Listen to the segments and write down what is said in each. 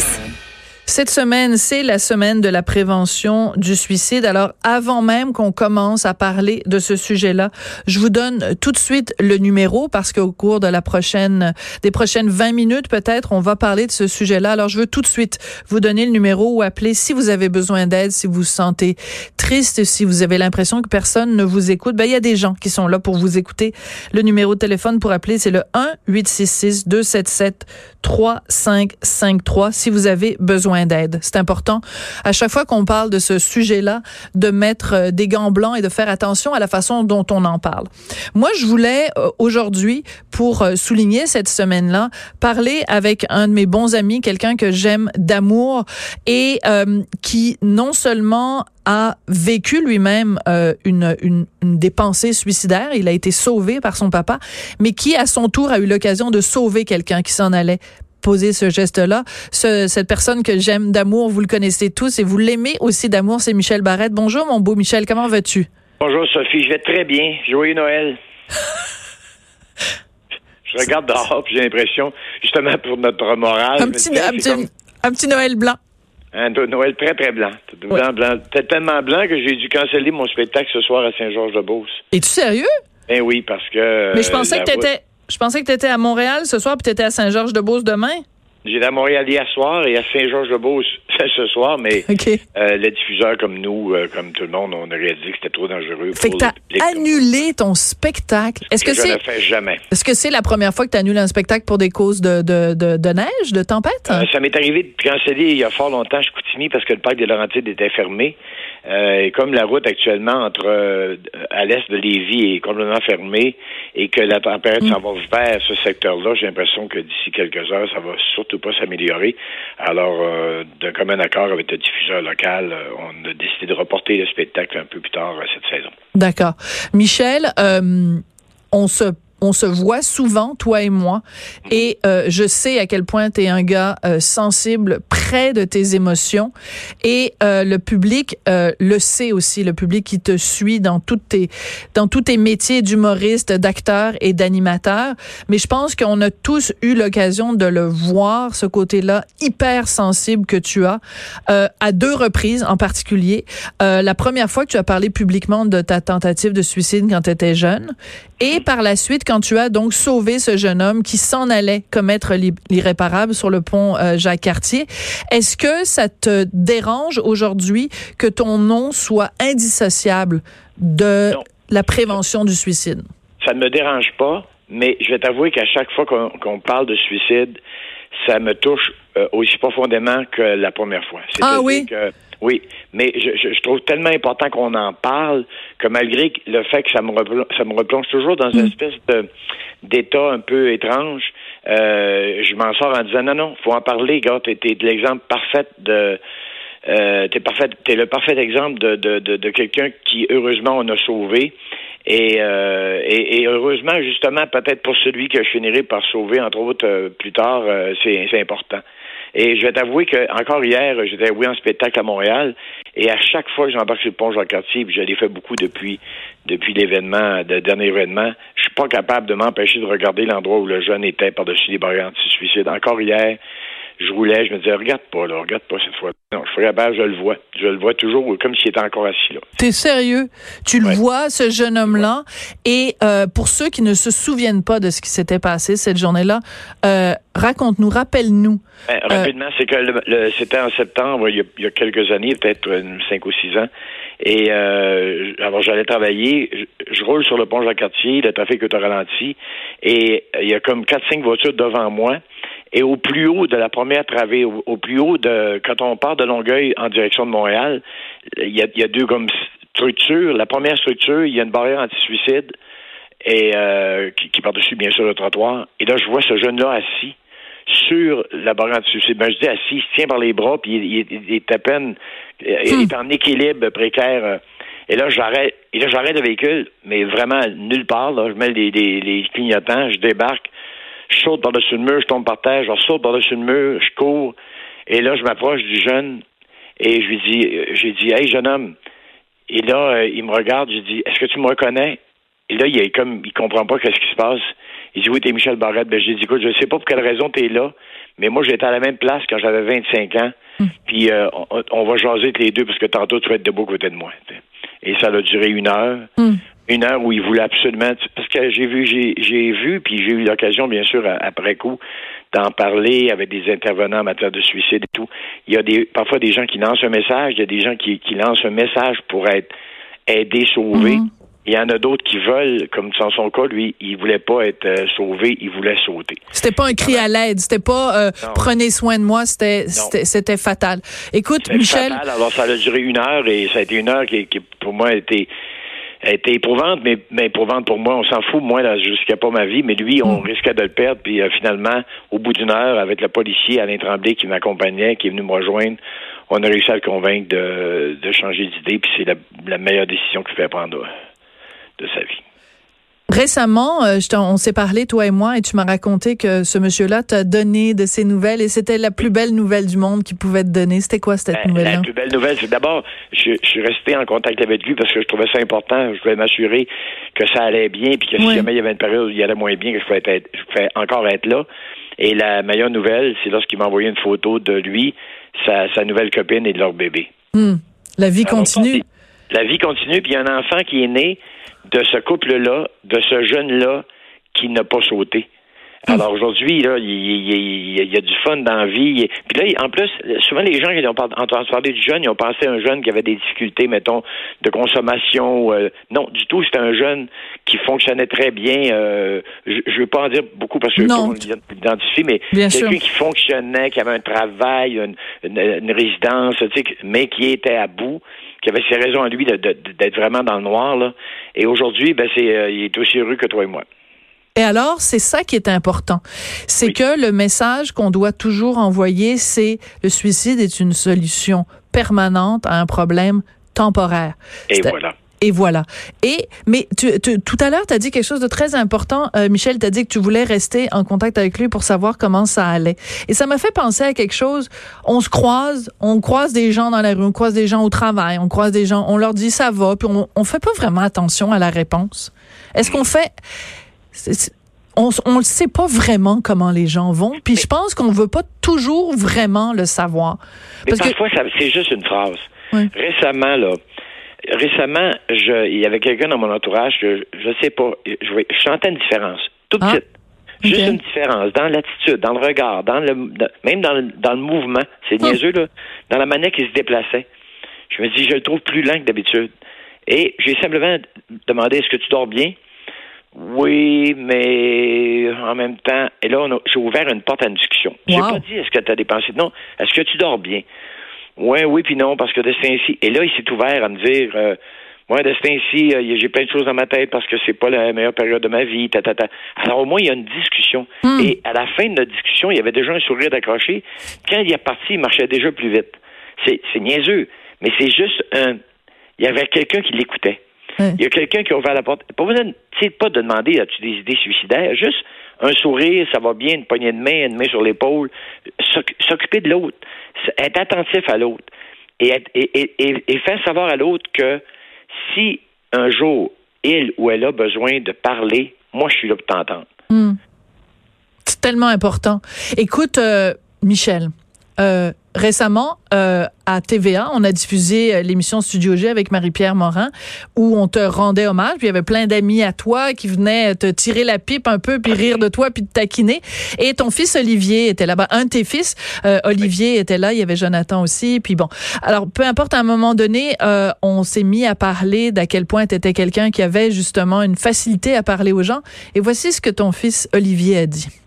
Stories. Cette semaine, c'est la semaine de la prévention du suicide. Alors, avant même qu'on commence à parler de ce sujet-là, je vous donne tout de suite le numéro parce qu'au cours de la prochaine, des prochaines 20 minutes, peut-être, on va parler de ce sujet-là. Alors, je veux tout de suite vous donner le numéro ou appeler si vous avez besoin d'aide, si vous vous sentez triste, si vous avez l'impression que personne ne vous écoute. Ben, il y a des gens qui sont là pour vous écouter. Le numéro de téléphone pour appeler, c'est le 1 866 277 3553 si vous avez besoin d'aide. C'est important à chaque fois qu'on parle de ce sujet-là de mettre euh, des gants blancs et de faire attention à la façon dont on en parle. Moi, je voulais euh, aujourd'hui, pour euh, souligner cette semaine-là, parler avec un de mes bons amis, quelqu'un que j'aime d'amour et qui non seulement a vécu lui-même une, une, une des pensées il a été sauvé par son papa, mais qui à son tour a eu l'occasion de sauver quelqu'un qui s'en allait poser ce geste-là. Ce, cette personne que j'aime d'amour, vous le connaissez tous et vous l'aimez aussi d'amour, c'est Michel Barrette. Bonjour mon beau Michel, comment vas-tu? Bonjour Sophie, je vais très bien. Joyeux Noël. je regarde dehors j'ai l'impression, justement pour notre morale. Un petit, un, petit, un petit, Noël blanc. Un Noël très, très blanc. Blanc, blanc. tellement blanc que j'ai dû canceller mon spectacle ce soir à Saint-Georges-de-Beauce. Es-tu sérieux? Ben oui, parce que. Mais je pensais que t'étais. Je pensais que tu étais à Montréal ce soir, puis tu étais à Saint-Georges-de-Beauce demain. J'étais à Montréal hier soir et à Saint-Georges-de-Beauce ce soir, mais euh, les diffuseurs comme nous, euh, comme tout le monde, on a réalisé que c'était trop dangereux. Fait que t'as annulé ton spectacle. Est-ce que, c'est fais jamais Est-ce que c'est la première fois que tu annules un spectacle pour des causes de, de, de, neige, de tempête? Euh, Ça m'est arrivé de canceller il y a fort longtemps à Chicoutimi parce que le parc des Laurentides était fermé. Euh, et comme la route actuellement entre euh, à l'est de Lévis est complètement fermée et que la température mm. s'en va vers ce secteur-là, j'ai l'impression que d'ici quelques heures, ça va surtout pas s'améliorer. Alors, euh, d'un commun accord avec le diffuseur local, on a décidé de reporter le spectacle un peu plus tard cette saison. D'accord. Michel, on se on se voit souvent, toi et moi, et euh, je sais à quel point tu es un gars euh, sensible, près de tes émotions, et euh, le public le sait aussi, le public qui te suit dans toutes tes dans tous tes métiers d'humoriste, d'acteur et d'animateur. Mais je pense qu'on a tous eu l'occasion de le voir, ce côté-là hyper sensible que tu as, à deux reprises en particulier. la première fois que tu as parlé publiquement de ta tentative de suicide quand tu étais jeune, et par la suite quand tu as donc sauvé ce jeune homme qui s'en allait commettre l'irréparable sur le pont euh, Jacques Cartier. Est-ce que ça te dérange aujourd'hui que ton nom soit indissociable de la prévention du suicide? Ça ne me dérange pas, mais je vais t'avouer qu'à chaque fois qu'on parle de suicide, ça me touche euh, aussi profondément que la première fois. Ah oui? Oui, mais je, je, trouve tellement important qu'on en parle que malgré le fait que ça me replonge, ça me replonge toujours dans une mm. espèce de d'état un peu étrange, euh, je m'en sors en disant non, non, faut en parler, gars, t'es, t'es l'exemple parfait de euh, t'es parfait, t'es le parfait exemple de, de, de, de quelqu'un qui heureusement on a sauvé. Et, euh, et, heureusement, justement, peut-être pour celui que je finirai par sauver, entre autres, euh, plus tard, euh, c'est, important. Et je vais t'avouer que encore hier, j'étais oui en spectacle à Montréal, et à chaque fois que j'embarque sur le pont Jacques-Cartier, puis je l'ai fait beaucoup depuis depuis l'événement, le dernier événement, je suis pas capable de m'empêcher de regarder l'endroit où le jeune était par-dessus les barrières anti-suicide. Encore hier, je roulais, je me disais, regarde pas, là, regarde pas cette fois. Non, je ferais je le vois. Je le vois toujours comme s'il était encore assis là. T'es sérieux? Tu le vois, ce jeune homme-là? Et euh, pour ceux qui ne se souviennent pas de ce qui s'était passé cette journée-là, euh, raconte-nous, rappelle-nous. Ben, rapidement, c'est que le, c'était en septembre, il y, a, quelques années, peut-être cinq ou six ans. Et euh, alors j'allais travailler, je, roule sur le pont Jacques-Cartier, le trafic est ralenti, et il y a comme quatre, cinq voitures devant moi. Et au plus haut de la première travée, au, plus haut de quand on part de Longueuil en direction de Montréal, il y a, y a deux comme structures. La première structure, il y a une barrière anti-suicide et euh, qui, qui par-dessus bien sûr le trottoir. Et là, je vois ce jeune-là assis sur la barrière anti-suicide. Ben, je dis assis, il se tient par les bras, puis il, il, est à peine, il est en équilibre précaire. Et là, j'arrête, et là, j'arrête le véhicule, mais vraiment nulle part. Là, je mets les, les clignotants, je débarque je saute par-dessus le mur, je tombe par terre, je saute par-dessus le mur, je cours, et là, je m'approche du jeune, et je lui dis, euh, j'ai dit, hey, jeune homme. Et là, euh, il me regarde, je dis, est-ce que tu me reconnais? Et là, il est comme, il comprend pas qu'est-ce qui se passe. Il dit, oui, t'es Michel Barrette. Ben, j'ai dit, écoute, je sais pas pour quelle raison t'es là, Mais moi, j'étais à la même place quand j'avais 25 ans. Hmm. Puis euh, on, va jaser les deux parce que tantôt, tu vas être debout à côté de moi. Et ça a duré une heure. Hmm. Une heure où il voulait absolument... Parce que j'ai vu, j'ai vu, puis j'ai eu l'occasion, bien sûr, après coup, d'en parler avec des intervenants en matière de suicide et tout. Il y a des, parfois des gens qui lancent un message, il y a des gens qui, qui lancent un message pour être aidés, sauvés. Hmm. Il y en a d'autres qui veulent, comme dans son cas, lui, il voulait pas être euh, sauvé, il voulait sauter. C'était pas un cri à l'aide, c'était pas euh, prenez soin de moi, c'était c'était fatal. Écoute, Michel. Fatal. Alors ça a duré une heure et ça a été une heure qui, qui pour moi a été éprouvante, mais, mais éprouvante pour moi. On s'en fout, moi, là, risquais pas ma vie, mais lui, on mm. risquait de le perdre. Puis euh, finalement, au bout d'une heure, avec le policier Alain Tremblay qui m'accompagnait, qui est venu me rejoindre, on a réussi à le convaincre de, de changer d'idée. Puis c'est la, la meilleure décision qu'il fait prendre de sa vie. Récemment, euh, on s'est parlé, toi et moi, et tu m'as raconté que ce monsieur-là t'a donné de ses nouvelles et c'était la plus belle nouvelle du monde qu'il pouvait te donner. C'était quoi cette ben, nouvelle-là? La plus belle nouvelle, c'est d'abord, je, suis resté en contact avec lui parce que je trouvais ça important. Je voulais m'assurer que ça allait bien puis que si jamais il y avait une période où il allait moins bien, que je pouvais, être, encore être là. Et la meilleure nouvelle, c'est lorsqu'il m'a envoyé une photo de lui, sa, nouvelle copine et de leur bébé. Hmm. La vie continue. La vie continue, puis il y a un enfant qui est né de ce couple-là, de ce jeune-là qui n'a pas sauté. Hmm. Alors aujourd'hui, là, il, y a du fun dans la vie. Puis là, en plus, souvent les gens qui ont entendu parler du jeune, ils ont pensé à un jeune qui avait des difficultés, mettons, de consommation. Euh, non, du tout, c'était un jeune qui fonctionnait très bien. Euh, je ne veux pas en dire beaucoup parce que non. je l'identifier, mais quelqu'un qui fonctionnait, qui avait un travail, une, une résidence, mais qui était à bout qui avait ses raisons à lui d'être vraiment dans le noir. Là. Et aujourd'hui, ben, c'est, euh, il est aussi heureux que toi et moi. Et alors, c'est ça qui est important. C'est que le message qu'on doit toujours envoyer, c'est le suicide est une solution permanente à un problème temporaire. Et voilà. Et voilà. Et mais tu, tout à l'heure, tu as dit quelque chose de très important. Euh, Michel, tu as dit que tu voulais rester en contact avec lui pour savoir comment ça allait. Et ça m'a fait penser à quelque chose. On se croise, on croise des gens dans la rue, on croise des gens au travail, on croise des gens, on leur dit ça va, puis on, on fait pas vraiment attention à la réponse. Est-ce qu'on fait on ne sait pas vraiment comment les gens vont, puis je pense qu'on veut pas toujours vraiment le savoir. Parce mais parfois, c'est juste une phrase. Récemment, là, récemment, je, il y avait quelqu'un dans mon entourage je, ne sais pas, je, je sentais une différence, tout ah, petite. Juste une différence dans l'attitude, dans le regard, dans le, même dans le, dans le mouvement. C'est ah. niaiseux, là. Dans la manière qu'il se déplaçait. Je me dis, je le trouve plus lent que d'habitude. Et j'ai simplement demandé, est-ce que tu dors bien? Oui, mais en même temps, et là, j'ai ouvert une porte à une discussion. J'ai pas dit, est-ce que tu as dépensé? Non, est-ce que tu dors bien? Ouais, oui, puis non, parce que de ce ci Et là, il s'est ouvert à me dire euh, Ouais, de ci euh, j'ai plein de choses dans ma tête parce que c'est pas la meilleure période de ma vie. Ta, ta, ta. Alors au moins, il y a une discussion. Hmm. Et à la fin de notre discussion, il y avait déjà un sourire d'accroché. Quand il est parti, il marchait déjà plus vite. C'est, c'est niaiseux, mais c'est juste un. Il y avait quelqu'un qui l'écoutait. Il y a quelqu'un qui a ouvert la porte. Pas besoin, pas de demander as-tu des idées suicidaires, juste un sourire, ça va bien, une poignée de main, une main sur l'épaule. S'occuper de l'autre être attentif à l'autre et, et, faire savoir à l'autre que si un jour il ou elle a besoin de parler, moi je suis là pour t'entendre. Hmm. C'est tellement important. Écoute, euh, Michel, euh, récemment, euh, à TVA, on a diffusé euh, l'émission Studio G avec Marie-Pierre Morin, où on te rendait hommage. Puis il y avait plein d'amis à toi qui venaient te tirer la pipe un peu, puis rire de toi, puis te taquiner. Et ton fils Olivier était là-bas. Un de tes fils, euh, Olivier, était là. Il y avait Jonathan aussi. Puis bon, alors peu importe, à un moment donné, euh, on s'est mis à parler d'à quel point tu étais quelqu'un qui avait justement une facilité à parler aux gens. Et voici ce que ton fils Olivier a dit.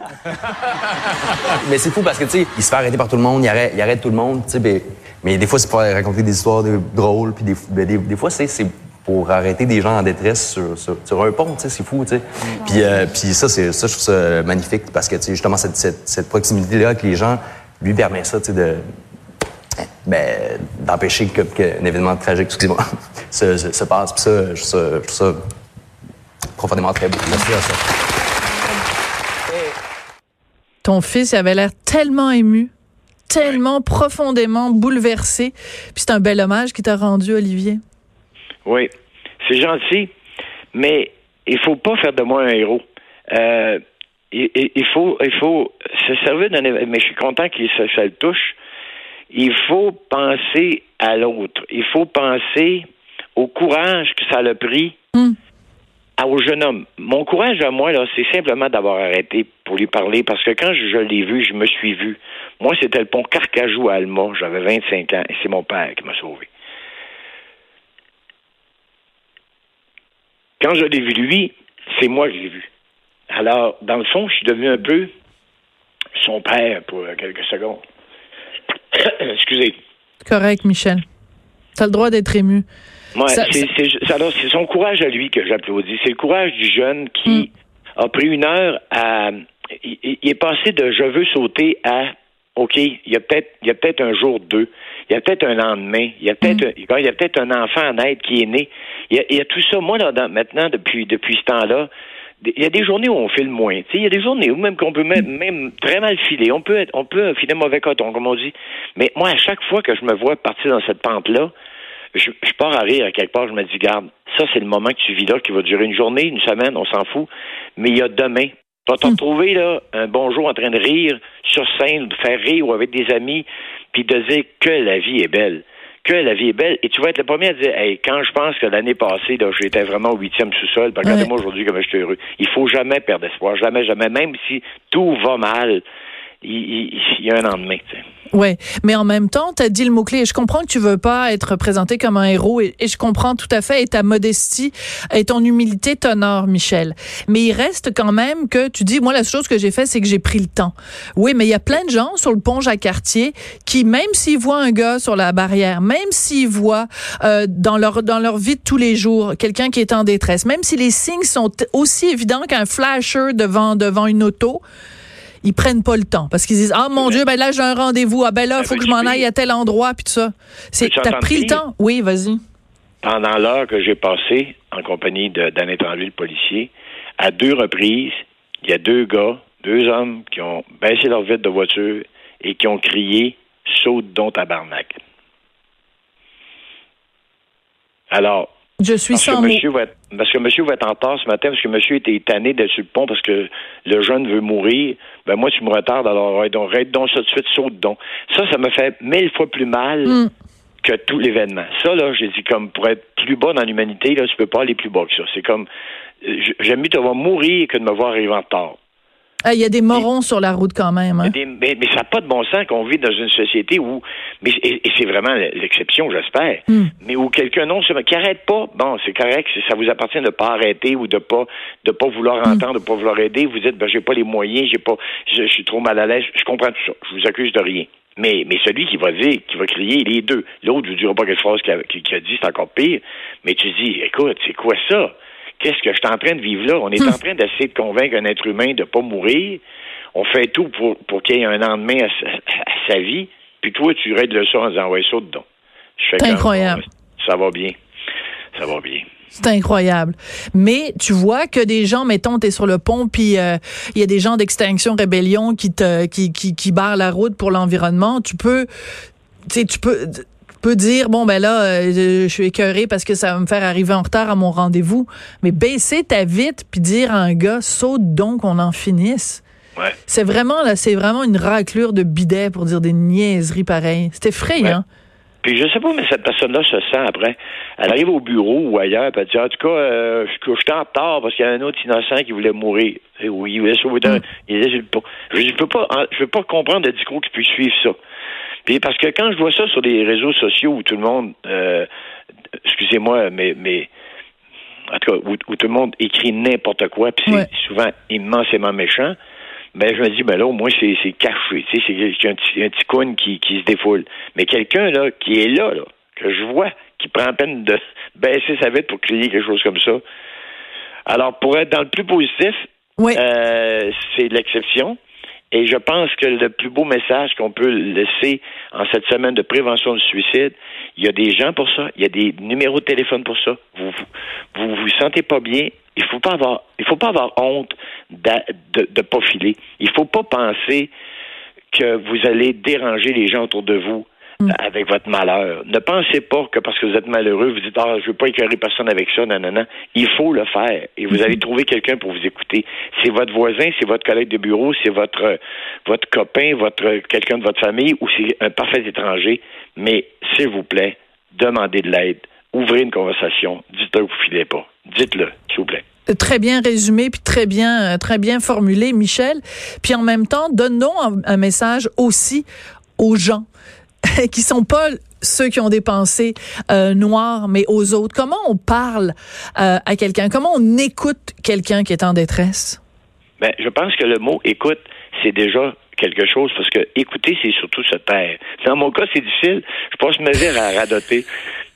mais c'est fou parce que, tu sais, il se fait arrêter par tout le monde, il arrête, il arrête tout le monde, tu sais, mais, des fois, c'est pour raconter des histoires drôles, puis des, ben, des, fois, c'est pour arrêter des gens en détresse sur, sur, un pont, tu sais, c'est fou, tu sais. Puis, euh, puis ça, c'est, ça, je trouve ça magnifique parce que, tu sais, justement, cette, cette, proximité-là avec les gens lui permet ça, tu sais, de, ben, d'empêcher qu'un événement tragique, excusez-moi, se, se, passe. Puis ça, je trouve ça, profondément très beau. Merci à ça. Ton fils avait l'air tellement ému, tellement profondément bouleversé. Puis c'est un bel hommage qui t'a rendu, Olivier. Oui, c'est gentil, mais il faut pas faire de moi un héros. Euh, il, faut, il faut se servir d'un mais je suis content que ça, ça, le touche. Il faut penser à l'autre. Il faut penser au courage que ça a pris mm. Au jeune homme. Mon courage à moi, c'est simplement d'avoir arrêté pour lui parler parce que quand je, l'ai vu, je me suis vu. Moi, c'était le pont Carcajou à Alma. J'avais 25 ans et c'est mon père qui m'a sauvé. Quand je l'ai vu lui, c'est moi que l'ai vu. Alors, dans le fond, je suis devenu un peu son père pour quelques secondes. Excusez. Correct, Michel. Tu le droit d'être ému. Ouais, c'est son courage à lui que j'applaudis. C'est le courage du jeune qui hmm. a pris une heure à. Il, est passé de je veux sauter à OK, il y a peut-être il y a peut-être un jour deux, il y a peut-être un lendemain, il y a peut-être hmm. il y a peut-être un enfant à naître qui est né. Il y a, tout ça. Moi, là, maintenant, depuis depuis ce temps-là, il y a des journées où on file moins. Il y a des journées où même qu'on peut même, même, très mal filer. On peut être, on peut filer mauvais coton, comme on dit. Mais moi, à chaque fois que je me vois partir dans cette pente-là, je, pars à rire à quelque part, je me dis, garde, ça, c'est le moment que tu vis là, qui va durer une journée, une semaine, on s'en fout. Mais il y a demain. Tu vas te hmm. retrouver là, un bonjour en train de rire sur scène, de faire rire ou avec des amis, puis de dire que la vie est belle que la vie est belle. Et tu vas être le premier à dire, hey, quand je pense que l'année passée, là, j'étais vraiment au huitième sous-sol, regardez-moi aujourd'hui comme je suis heureux. Il faut jamais perdre espoir, jamais, jamais, même si tout va mal il, y a un lendemain. Tu sais. Ouais, mais en même temps, tu as dit le mot clé. Je comprends que tu veux pas être présenté comme un héros et, je comprends tout à fait et ta modestie et ton humilité t'honorent, Michel. Mais il reste quand même que tu dis, moi la chose que j'ai fait, c'est que j'ai pris le temps. Oui, mais il y a plein de gens sur le pont Jacques-Cartier qui, même s'ils voient un gars sur la barrière, même s'ils voient euh, dans leur dans leur vie de tous les jours quelqu'un qui est en détresse, même si les signes sont aussi évidents qu'un flasher devant devant une auto ils prennent pas le temps. Parce qu'ils disent ah mon dieu ben là j'ai un rendez-vous. Ah ben là il ben, faut que je m'en aille à tel endroit puis tout ça c'est t'as pris le temps? Oui vas-y. Pendant l'heure que j'ai passé en compagnie Tremblay le policier à deux reprises il y a deux gars deux hommes qui ont baissé leur vitre de voiture et qui ont crié saute donc tabarnak alors je suis parce sans que monsieur va être, Parce que monsieur va être en retard ce matin, parce que monsieur était tanné d'être sur le pont parce que le jeune veut mourir. Ben moi, tu me retardes, alors arrête donc, donc ça de suite, saute donc. Ça, ça me fait mille fois plus mal hmm. que tout l'événement. Ça, là, j'ai dit, comme pour être plus bas dans l'humanité, là, tu peux pas aller plus bas que ça. C'est comme, euh, j'aime mieux te voir mourir que de me voir arriver en retard. Il y a des morons sur la route quand même. Hein? mais, ça n'a pas de bon sens qu'on vit dans une société où, mais, et, c'est vraiment l'exception, j'espère, hmm. mais où quelqu'un non qui arrête pas, bon, c'est correct, ça vous appartient de ne pas arrêter ou de pas de pas vouloir hmm. entendre, de de pas vouloir aider. Vous dites, ben j'ai pas les moyens, j'ai pas, je, suis trop mal à l'aise. Je comprends tout ça. Je vous accuse de rien. Mais, mais celui qui va dire, qui va crier, les deux. L'autre, je ne dirai pas quelque chose qu'il a, a, dit, c'est encore pire. Mais tu dis, écoute, c'est quoi ça? Qu'est-ce que je suis en train de vivre là? On est en train d'essayer de convaincre un être humain de ne pas mourir. On fait tout pour, pour qu'il y ait un lendemain à, sa vie. Puis toi, tu règles le ça en disant, ouais, ça dedans. C'est incroyable. ça va bien. Ça va bien. C'est incroyable. Mais tu vois que des gens, mettons, t'es sur le pont, puis euh, il y a des gens d'Extinction Rébellion qui te qui, qui, qui barrent la route pour l'environnement. Tu peux, tu sais, tu peux peut dire bon ben là euh, je suis écœuré parce que ça va me faire arriver en retard à mon rendez-vous mais baisser ta vite puis dire à un gars saute donc on en finisse ouais. c'est vraiment là c'est vraiment une raclure de bidet pour dire des niaiseries pareilles c'est effrayant Puis je sais pas, mais cette personne-là se sent après. Elle arrive au bureau ou ailleurs, puis elle dit En tout cas, euh, je suis en retard parce qu'il y a un autre innocent qui voulait mourir. Et oui, il voulait sauver mm. il Je ne peux pas, je peux pas comprendre le discours qui puisse suivre ça. Puis parce que quand je vois ça sur les réseaux sociaux où tout le monde, euh, excusez-moi, mais, mais en tout cas, où, tout le monde écrit n'importe quoi, puis c'est souvent immensément méchant, ben je me dis, ben là, au moins, c'est, caché. Tu sais, c'est un petit, un petit coin qui, qui se défoule. Mais quelqu'un, là, qui est là, là, que je vois, qui prend la peine de baisser sa vitre pour crier quelque chose comme ça. Alors, pour être dans le plus positif, euh, c'est l'exception. Et je pense que le plus beau message qu'on peut laisser en cette semaine de prévention du suicide, il y a des gens pour ça, il y a des numéros de téléphone pour ça. Vous vous vous, sentez pas bien, il faut pas avoir il faut pas avoir honte de, de, de pas filer. Il faut pas penser que vous allez déranger les gens autour de vous mm. avec votre malheur. Ne pensez pas que parce que vous êtes malheureux, vous dites ah je veux pas éclairer personne avec ça, non non non. Il faut le faire et vous mm-hmm. allez trouver quelqu'un pour vous écouter. C'est votre voisin, c'est votre collègue de bureau, c'est votre votre copain, votre quelqu'un de votre famille ou c'est un parfait étranger. Mais s'il vous plaît, demandez de l'aide, ouvrez une conversation, dites-le que vous filez pas, dites-le s'il vous plaît très bien résumé puis très bien très bien formulé Michel puis en même temps donnons un, message aussi aux gens qui sont pas ceux qui ont des pensées euh, noires, mais aux autres. Comment on parle euh, à quelqu'un? Comment on écoute quelqu'un qui est en détresse? Ben, je pense que le mot écoute, c'est déjà quelque chose parce que écouter, c'est surtout se taire. Dans mon cas, c'est difficile. Je pense me dire à radoter.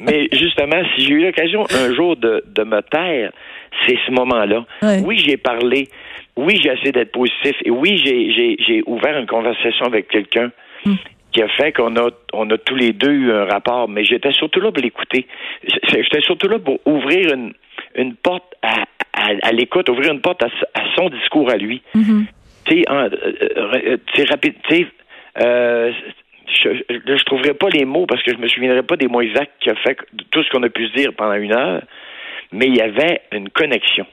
Mais justement, si j'ai eu l'occasion un jour de, de me taire, c'est ce moment-là. Oui, j'ai parlé. Oui, j'ai essayé d'être positif. Et oui, j'ai ouvert une conversation avec quelqu'un. Hmm. Qui a fait qu'on a, on a tous les deux eu un rapport, mais j'étais surtout là pour l'écouter. J'étais surtout là pour ouvrir une, une porte à, à, l'écoute, ouvrir une porte à, son discours à lui. Mm-hmm. Tu sais, euh, euh, euh, rapide, tu sais, je, je, trouverais pas les mots parce que je me souviendrai pas des mots exacts qui a fait tout ce qu'on a pu se dire pendant une heure, mais il y avait une connexion.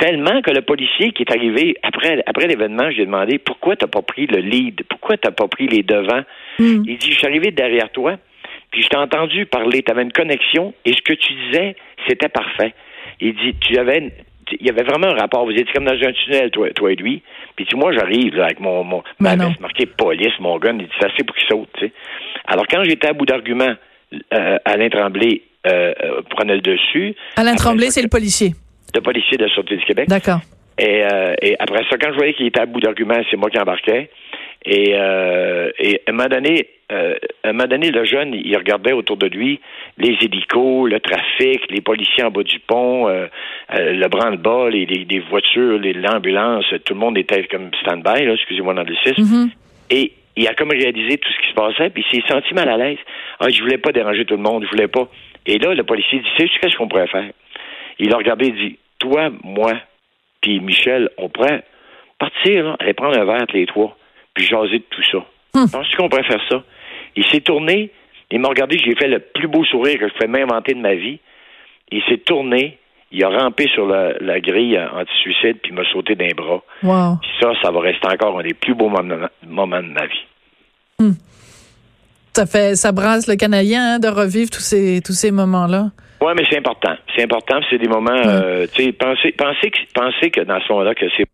Tellement que le policier qui est arrivé après, après l'événement, j'ai demandé pourquoi tu n'as pas pris le lead, pourquoi tu n'as pas pris les devants? Hmm. Il dit Je suis arrivé derrière toi, puis je t'ai entendu parler, tu avais une connexion, et ce que tu disais, c'était parfait. Il dit Tu avais il y avait vraiment un rapport. Vous étiez comme dans un tunnel, toi, toi et lui. Puis tu moi, j'arrive avec mon, mon ben ma veste marquée police, mon gun, il dit c'est assez pour qu'il saute. Alors quand j'étais à bout d'arguments, euh, Alain Tremblay euh, euh, prenait le dessus. Alain Tremblay, c'est le policier. Le policier de la Sûreté du Québec. D'accord. Et, euh, et après ça, quand je voyais qu'il était à bout d'arguments, c'est moi qui embarquais. Et, euh, et à un moment donné, euh, à un moment donné, le jeune, il regardait autour de lui les hélicos, le trafic, les policiers en bas du pont, euh, euh le branle-bas, les, les, voitures, l'ambulance, tout le monde était comme stand-by, excusez-moi dans le mm Et il a comme réalisé tout ce qui se passait, puis il s'est senti mal à l'aise. Ah, je voulais pas déranger tout le monde, je voulais pas. Et là, le policier dit, sais-tu qu'est-ce qu'on pourrait faire? Il a regardé et dit, toi, moi, puis Michel, on pourrait partir, aller prendre un verre les trois puis jaser de tout ça. Hum. Penses-tu qu'on pourrait faire ça? Il s'est tourné, il m'a regardé, j'ai fait le plus beau sourire que je pouvais m'inventer de ma vie. Il s'est tourné, il a rampé sur la, grille anti-suicide, puis il m'a sauté d'un bras. Wow. ça, ça va rester encore un des plus beaux moments, de ma vie. Hum. Ça fait, ça brasse le Canadien hein, de revivre tous ces, tous ces moments-là. Oui, mais c'est important. C'est important, c'est des moments, euh, tu sais, pensez, pensez, pensez que dans ce moment-là, que c'est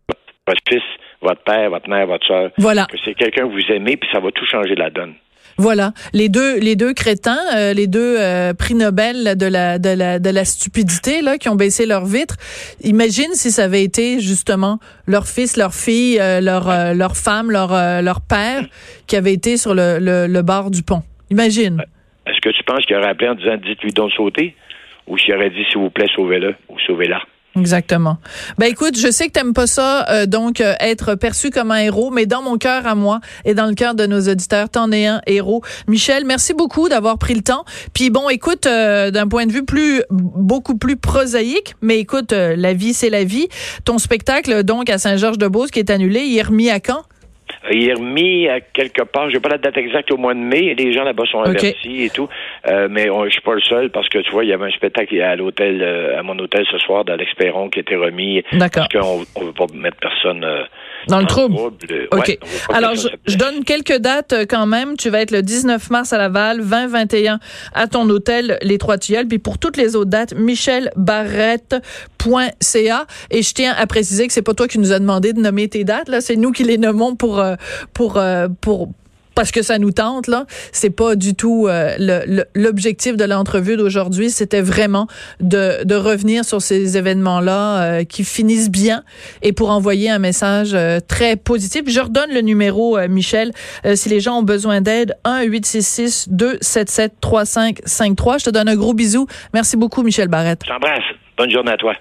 votre fils votre père, votre mère, votre soeur. Voilà. Que c'est quelqu'un que vous aimez, puis ça va tout changer la donne. Voilà, les deux les deux crétins, euh, les deux euh, prix Nobel de la de la de la stupidité là qui ont baissé leur vitre. Imagine si ça avait été justement leur fils, leur fille, euh, leur leur femme, leur leur père qui avait été sur le, le, bord du pont. Imagine. Est-ce que tu penses qu'il aurait appelé en disant dites-lui donc sauter ou s'il dit s'il vous plaît sauvez-le ou sauvez-la? Exactement. Ben écoute, je sais que t'aimes pas ça, euh, donc euh, être perçu comme un héros, mais dans mon cœur à moi et dans le cœur de nos auditeurs, t'en es un héros. Michel, merci beaucoup d'avoir pris le temps. Puis bon, écoute, euh, d'un point de vue plus beaucoup plus prosaïque, mais écoute, la vie c'est la vie. Ton spectacle donc à Saint-Georges-de-Beauce qui est annulé, il est remis à quand? Il est remis à quelque part, j'ai pas la date exacte au mois de mai, les gens là-bas sont avertis et tout, euh, mais je suis pas le seul parce que tu vois, il y avait un spectacle à l'hôtel, euh, à mon hôtel ce soir d'Alex Perron qui était remis. D'accord. Parce qu'on on veut pas mettre personne euh, dans le trouble. OK. Alors, je, donne quelques dates quand même. Tu vas être le 19 mars à Laval, 20-21 à ton hôtel Les Trois Tilleuls. Puis pour toutes les autres dates, michelbarrette.ca. Et je tiens à préciser que c'est pas toi qui nous a demandé de nommer tes dates. Là, c'est nous qui les nommons pour, pour, pour, parce que ça nous tente là. C'est pas du tout euh, l'objectif de l'entrevue d'aujourd'hui. C'était vraiment de, de revenir sur ces événements-là euh, qui finissent bien et pour envoyer un message euh, très positif. Je redonne le numéro, Michel, si les gens ont besoin d'aide, 1 866 277 3553. Je te donne un gros bisou. Merci beaucoup, Michel Barrette. J'embrasse. Bonne journée à toi.